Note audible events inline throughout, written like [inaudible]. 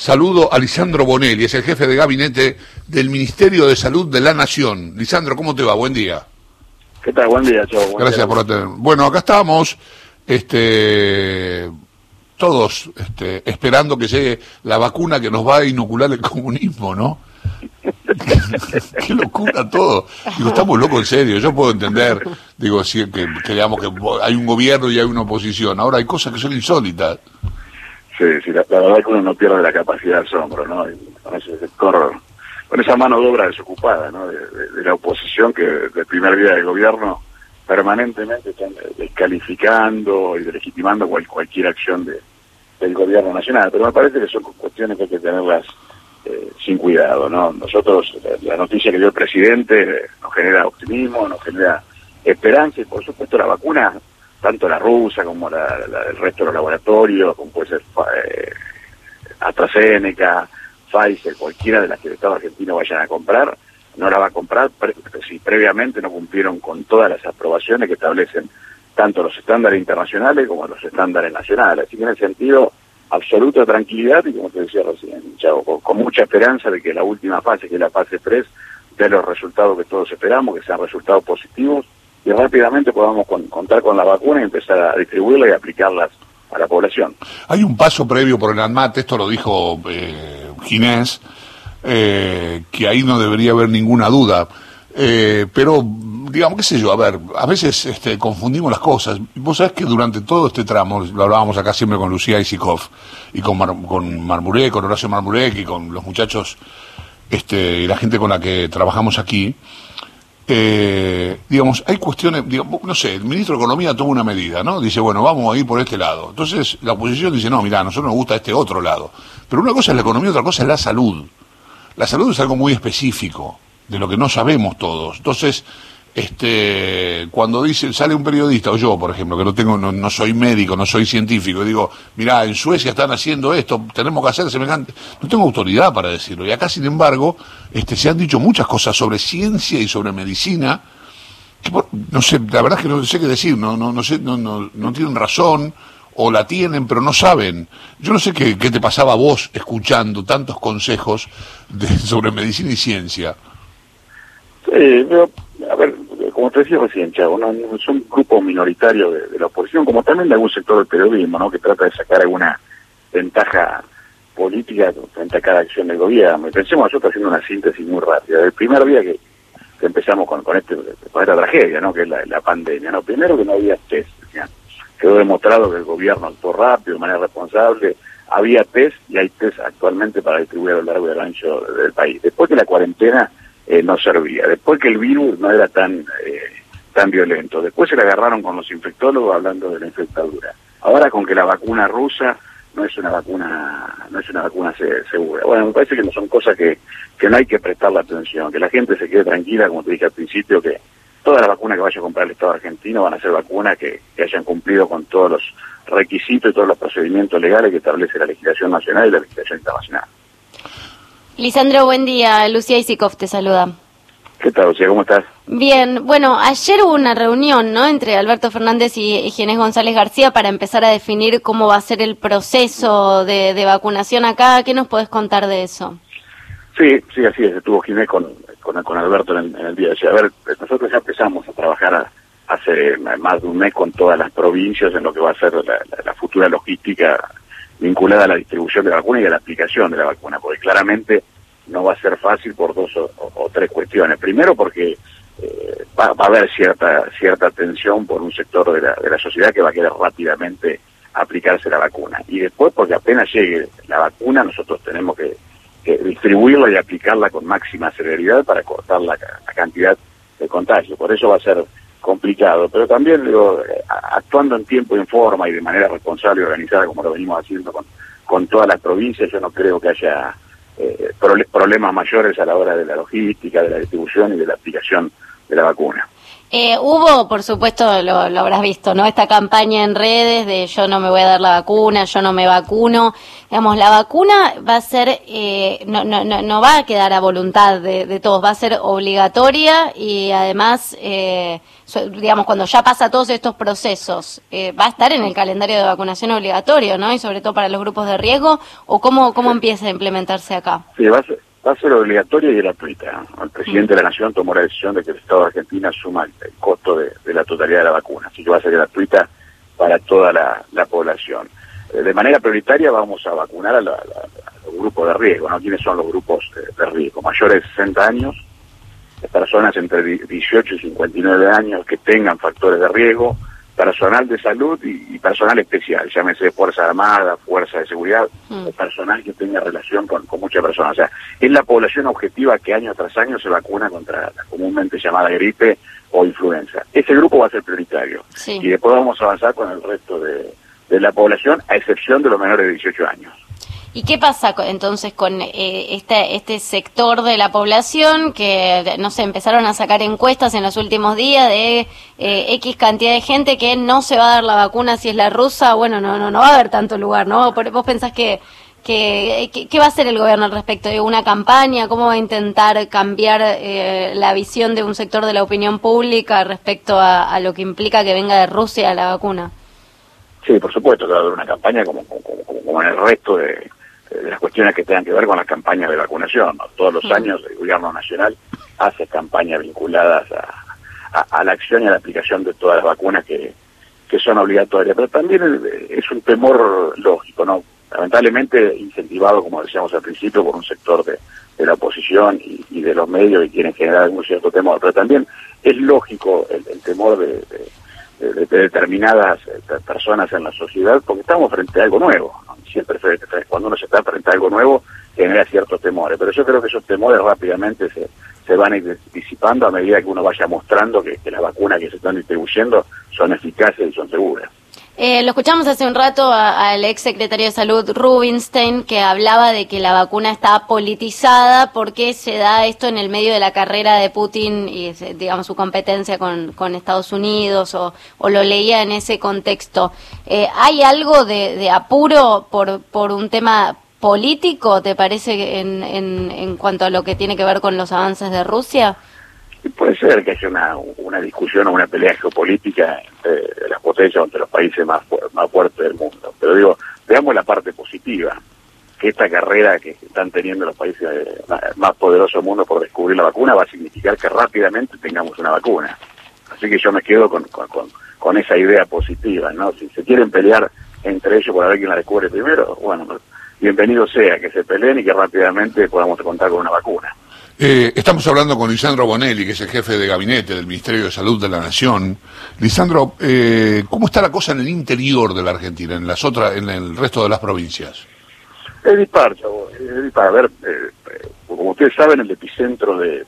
Saludo a Lisandro Bonelli, es el jefe de gabinete del Ministerio de Salud de la Nación. Lisandro, ¿cómo te va? Buen día. ¿Qué tal? Buen día, Chau. Gracias por atender. Bueno, acá estamos, este, todos este, esperando que llegue la vacuna que nos va a inocular el comunismo, ¿no? [laughs] Qué locura todo. Digo, estamos locos en serio. Yo puedo entender, digo, sí, que, que, digamos que hay un gobierno y hay una oposición. Ahora hay cosas que son insólitas. Sí, sí, la, verdad es que uno no pierde la capacidad de asombro, ¿no? con, ese, con esa mano de obra desocupada, ¿no? De, la oposición que del primer día del gobierno permanentemente están descalificando y delegitimando cualquier acción de, del gobierno nacional. Pero me parece que son cuestiones que hay que tenerlas eh, sin cuidado, ¿no? Nosotros, la, noticia que dio el presidente nos genera optimismo, nos genera esperanza y por supuesto la vacuna tanto la rusa como la, el resto de los laboratorios, como puede ser eh, AstraZeneca, Pfizer, cualquiera de las que el Estado argentino vayan a comprar, no la va a comprar si previamente no cumplieron con todas las aprobaciones que establecen tanto los estándares internacionales como los estándares nacionales. Así que en ese sentido, absoluta tranquilidad y como te decía recién, Chavo, con, mucha esperanza de que la última fase, que es la fase 3, dé los resultados que todos esperamos, que sean resultados positivos y rápidamente podamos contar con la vacuna y empezar a distribuirla y aplicarlas a la población. Hay un paso previo por el ANMAT, esto lo dijo eh, Ginés, eh, que ahí no debería haber ninguna duda. Eh, pero, digamos, qué sé yo, a ver, a veces este, confundimos las cosas. Vos sabés que durante todo este tramo, lo hablábamos acá siempre con Lucía Isikov y con, con Marmurek, con Horacio Marmurek y con los muchachos este, y la gente con la que trabajamos aquí, eh, digamos, hay cuestiones, digamos, no sé, el ministro de Economía toma una medida, ¿no? Dice, bueno, vamos a ir por este lado. Entonces la oposición dice, no, mira, a nosotros nos gusta este otro lado. Pero una cosa es la economía, otra cosa es la salud. La salud es algo muy específico, de lo que no sabemos todos. Entonces, este, cuando dice, sale un periodista, o yo, por ejemplo, que no tengo, no, soy médico, no soy científico, y digo, mira, en Suecia están haciendo esto, tenemos que hacer semejante, no tengo autoridad para decirlo. Y acá, sin embargo, este, se han dicho muchas cosas sobre ciencia y sobre medicina, que no sé, la verdad es que no sé qué decir, no, no, no sé, no, no, no tienen razón, o la tienen, pero no saben. Yo no sé qué, qué te pasaba a vos escuchando tantos consejos de, sobre medicina y ciencia. Sí, pero como te decía recién, Chavo, ¿no? es un grupo minoritario de, la oposición, como también de algún sector del periodismo, ¿no? que trata de sacar alguna ventaja política frente a cada acción del gobierno. Y pensemos nosotros haciendo una síntesis muy rápida. El primer día que, empezamos con, con, este, con esta tragedia, ¿no? que es la, pandemia, ¿no? primero que no había test. Quedó demostrado que el gobierno actuó rápido, de manera responsable, había test y hay test actualmente para distribuir a lo largo del ancho del país. Después que la cuarentena eh, no servía. Después que el virus no era tan eh, tan violento. Después se le agarraron con los infectólogos hablando de la infectadura. Ahora con que la vacuna rusa no es una vacuna no es una vacuna segura. Bueno, me parece que no son cosas que, que no hay que prestarle atención, que la gente se quede tranquila, como te dije al principio, que todas las vacunas que vaya a comprar el Estado argentino van a ser vacunas que, que hayan cumplido con todos los requisitos y todos los procedimientos legales que establece la legislación nacional y la legislación internacional. Lisandro, buen día. Lucía Isikov te saluda. ¿Qué tal, Lucía? ¿Cómo estás? Bien, bueno, ayer hubo una reunión, ¿no?, entre Alberto Fernández y Ginés González García para empezar a definir cómo va a ser el proceso de, vacunación acá. ¿Qué nos puedes contar de eso? Sí, sí, así es. Estuvo Ginés con, con, Alberto en, el día de ayer. A ver, nosotros ya empezamos a trabajar hace más de un mes con todas las provincias en lo que va a ser la futura logística vinculada a la distribución de la vacuna y a la aplicación de la vacuna, porque claramente no va a ser fácil por dos o, tres cuestiones. Primero porque eh, va, a haber cierta cierta tensión por un sector de la, de la sociedad que va a querer rápidamente aplicarse la vacuna. Y después porque apenas llegue la vacuna nosotros tenemos que, distribuirla y aplicarla con máxima celeridad para cortar la, la cantidad de contagio. Por eso va a ser complicado, pero también digo, actuando en tiempo y en forma y de manera responsable y organizada como lo venimos haciendo con, con todas las provincias, yo no creo que haya eh, problemas mayores a la hora de la logística, de la distribución y de la aplicación de la vacuna. Eh, hubo, por supuesto, lo, habrás visto, ¿no? Esta campaña en redes de yo no me voy a dar la vacuna, yo no me vacuno. Digamos, la vacuna va a ser, eh, no, no, no, va a quedar a voluntad de, todos, va a ser obligatoria y además, eh, digamos, cuando ya pasa todos estos procesos, va a estar en el calendario de vacunación obligatorio, ¿no? Y sobre todo para los grupos de riesgo, ¿o cómo, cómo empieza a implementarse acá? Sí, va a ser va a ser obligatoria y gratuita. El presidente de la Nación tomó la decisión de que el Estado de Argentina suma el, costo de, la totalidad de la vacuna, así que va a ser gratuita para toda la, población. Eh, de manera prioritaria vamos a vacunar a, los grupos de riesgo, ¿no? ¿Quiénes son los grupos de, riesgo? Mayores de 60 años, personas entre 18 y 59 años que tengan factores de riesgo, personal de salud y, personal especial, llámese Fuerza Armada, Fuerza de Seguridad, mm. personal que tenga relación con, muchas personas. O sea, es la población objetiva que año tras año se vacuna contra la comúnmente llamada gripe o influenza. Ese grupo va a ser prioritario. Y después vamos a avanzar con el resto de, de la población, a excepción de los menores de 18 años. ¿Y qué pasa entonces con eh, este, este sector de la población que, no sé, empezaron a sacar encuestas en los últimos días de eh, X cantidad de gente que no se va a dar la vacuna si es la rusa? Bueno, no, no, no va a haber tanto lugar, ¿no? ¿Vos pensás que, que, qué va a hacer el gobierno al respecto? ¿De una campaña? ¿Cómo va a intentar cambiar eh, la visión de un sector de la opinión pública respecto a, lo que implica que venga de Rusia la vacuna? Sí, por supuesto, que va a haber una campaña como, como, como en el resto de las cuestiones que tengan que ver con las campañas de vacunación. Todos los años el gobierno nacional hace campañas vinculadas a, la acción y a la aplicación de todas las vacunas que, que son obligatorias, pero también es un temor lógico, ¿no? Lamentablemente incentivado, como decíamos al principio, por un sector de, la oposición y, de los medios que quieren generar un cierto temor, pero también es lógico el, temor de, de, determinadas eh, personas en la sociedad porque estamos frente a algo nuevo siempre cuando uno se está frente a algo nuevo genera ciertos temores, pero yo creo que esos temores rápidamente se, se van disipando a medida que uno vaya mostrando que, las vacunas que se están distribuyendo son eficaces y son seguras. Eh, lo escuchamos hace un rato al ex secretario de Salud Rubinstein que hablaba de que la vacuna está politizada porque se da esto en el medio de la carrera de Putin y digamos su competencia con, con Estados Unidos o, lo leía en ese contexto. Eh, ¿Hay algo de, de, apuro por, por un tema político, te parece, en, en, en cuanto a lo que tiene que ver con los avances de Rusia? Puede ser que haya una, una discusión o una pelea geopolítica entre las potencias, entre los países más, más fuertes del mundo. Pero digo, veamos la parte positiva, que esta carrera que están teniendo los países eh, más poderosos del mundo por descubrir la vacuna va a significar que rápidamente tengamos una vacuna. Así que yo me quedo con, con, con esa idea positiva, ¿no? Si se quieren pelear entre ellos por ver quién la descubre primero, bueno, bienvenido sea que se peleen y que rápidamente podamos contar con una vacuna. Eh, estamos hablando con Lisandro Bonelli, que es el jefe de gabinete del Ministerio de Salud de la Nación. Lisandro, eh, ¿cómo está la cosa en el interior de la Argentina, en las otras, en el resto de las provincias? Es dispar, es dispar. A ver, eh, como ustedes saben, el epicentro de,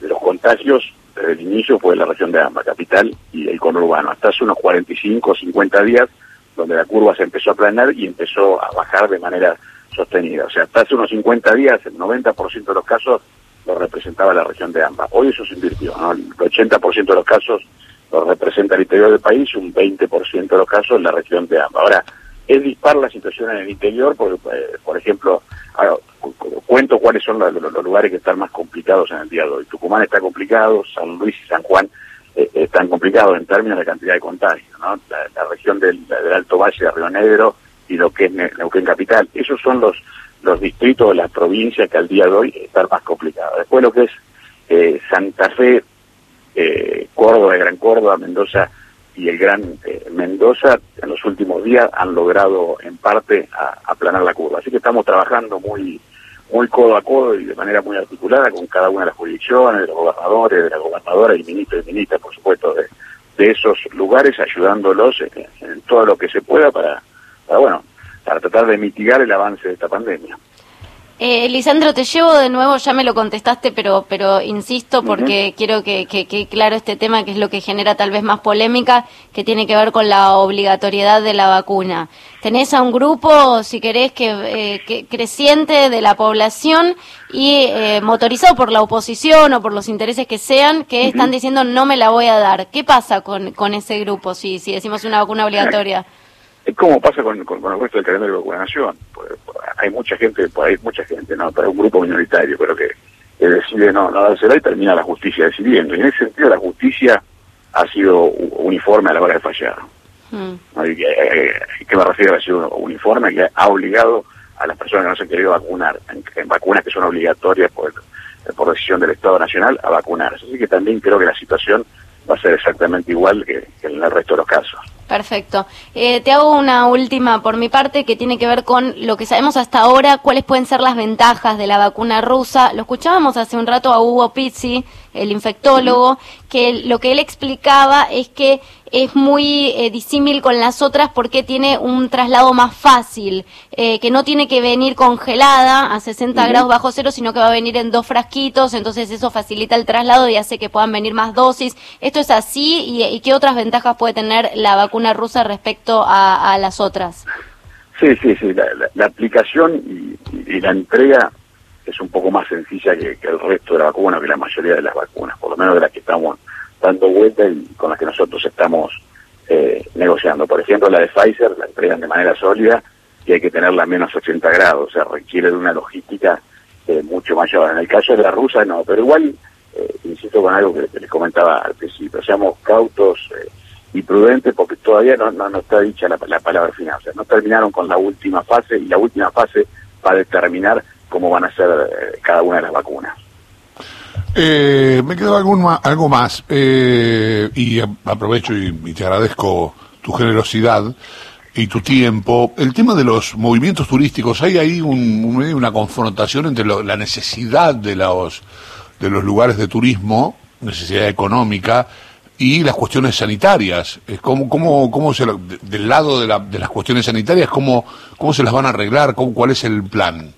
los contagios desde el inicio fue la región de Amba, capital y el conurbano. Hasta hace unos 45 o 50 días, donde la curva se empezó a planear y empezó a bajar de manera sostenida. O sea, hasta hace unos 50 días, el 90% de los casos lo representaba la región de AMBA. Hoy eso se invirtió, ¿no? El 80% de los casos lo representa el interior del país, un 20% de los casos en la región de AMBA. Ahora, es dispar la situación en el interior, eh, por ejemplo, cuento cuáles son los, lugares que están más complicados en el día de hoy. Tucumán está complicado, San Luis y San Juan eh, están complicados en términos de cantidad de contagios, ¿no? La, región del, del, Alto Valle de Río Negro y lo que es Neuquén Capital. Esos son los los distritos de la provincia que al día de hoy están más complicados. Después lo que es eh, Santa Fe, eh, Córdoba, Gran Córdoba, Mendoza y el Gran eh, Mendoza en los últimos días han logrado en parte aplanar la curva. Así que estamos trabajando muy muy codo a codo y de manera muy articulada con cada una de las jurisdicciones, de los gobernadores, de la gobernadora y ministros y ministras, por supuesto, de, de esos lugares, ayudándolos en, en, todo lo que se pueda para, para bueno, para tratar de mitigar el avance de esta pandemia. Eh, Lisandro, te llevo de nuevo, ya me lo contestaste, pero, pero insisto porque quiero que, que, claro este tema que es lo que genera tal vez más polémica, que tiene que ver con la obligatoriedad de la vacuna. Tenés a un grupo, si querés, que, eh, creciente de la población y eh, motorizado por la oposición o por los intereses que sean, que están diciendo no me la voy a dar. ¿Qué pasa con, con ese grupo si, si decimos una vacuna obligatoria? Es como pasa con, con, el resto del calendario de vacunación. Pues, hay mucha gente, pues hay mucha gente, no, pero un grupo minoritario, pero que, decide no, no dársela y termina la justicia decidiendo. Y en ese sentido la justicia ha sido uniforme a la hora de fallar. Mm. Eh, ¿Qué me refiero? Ha sido uniforme que ha obligado a las personas que no se han querido vacunar en, vacunas que son obligatorias por, por decisión del Estado Nacional a vacunarse. Así que también creo que la situación va a ser exactamente igual que en el resto de los casos. Perfecto. Eh, te hago una última por mi parte que tiene que ver con lo que sabemos hasta ahora, cuáles pueden ser las ventajas de la vacuna rusa. Lo escuchábamos hace un rato a Hugo Pizzi, el infectólogo, que lo que él explicaba es que es muy eh, disímil con las otras porque tiene un traslado más fácil, eh, que no tiene que venir congelada a 60 grados bajo cero, sino que va a venir en dos frasquitos, entonces eso facilita el traslado y hace que puedan venir más dosis. ¿Esto es así? ¿Y, qué otras ventajas puede tener la vacuna rusa respecto a, las otras? Sí, sí, sí, la, aplicación y, la entrega es un poco más sencilla que, que el resto de la vacuna, que la mayoría de las vacunas, por lo menos de las que estamos dando vuelta y con las que nosotros estamos eh, negociando. Por ejemplo, la de Pfizer la entregan de manera sólida y hay que tenerla a menos 80 grados, o sea, requiere de una logística eh, mucho mayor. En el caso de la rusa no, pero igual, eh, insisto con algo que, les comentaba al principio, seamos cautos y prudentes porque todavía no, no, está dicha la, la, palabra final, o sea, no terminaron con la última fase y la última fase va a determinar cómo van a ser cada una de las vacunas. Eh, me quedo algún, algo más eh, y aprovecho y, te agradezco tu generosidad y tu tiempo. El tema de los movimientos turísticos, hay ahí un, una confrontación entre la necesidad de los, de los lugares de turismo, necesidad económica, y las cuestiones sanitarias. ¿Cómo, cómo, cómo se, del lado de, la, de las cuestiones sanitarias, cómo, cómo se las van a arreglar? ¿Cómo, ¿Cuál es el plan?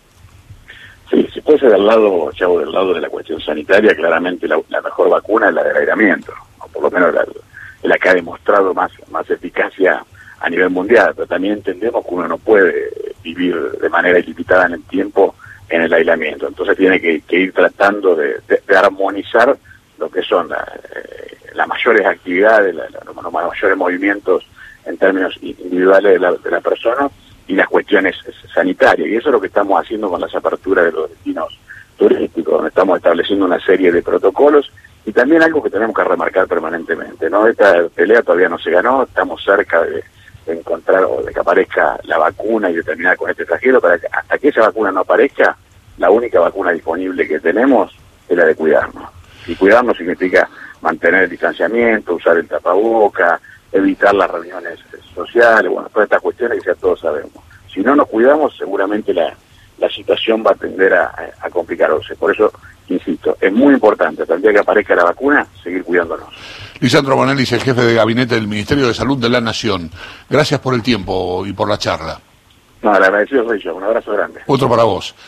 Sí, si fuese del lado, Chavo, del lado de la cuestión sanitaria, claramente la, mejor vacuna es la del aislamiento, o por lo menos la, que ha demostrado más, más eficacia a nivel mundial, pero también entendemos que uno no puede vivir de manera ilimitada en el tiempo en el aislamiento, entonces tiene que, ir tratando de, armonizar lo que son eh, las mayores actividades, los mayores movimientos en términos individuales de la, de la persona y las cuestiones sanitarias. Y eso es lo que estamos haciendo con las aperturas de los destinos turísticos, donde estamos estableciendo una serie de protocolos y también algo que tenemos que remarcar permanentemente. no Esta pelea todavía no se ganó, estamos cerca de, encontrar o de que aparezca la vacuna y de terminar con este extranjero, para que hasta que esa vacuna no aparezca, la única vacuna disponible que tenemos es la de cuidarnos. Y cuidarnos significa mantener el distanciamiento, usar el tapaboca, evitar las reuniones sociales, bueno, todas estas cuestiones que ya todos sabemos. Si no nos cuidamos, seguramente la, la situación va a tender a, a, complicarse. Por eso, insisto, es muy importante, también que aparezca la vacuna, seguir cuidándonos. Lisandro Bonelis, el jefe de gabinete del Ministerio de Salud de la Nación. Gracias por el tiempo y por la charla. No, le agradecido soy yo. Un abrazo grande. Otro para vos.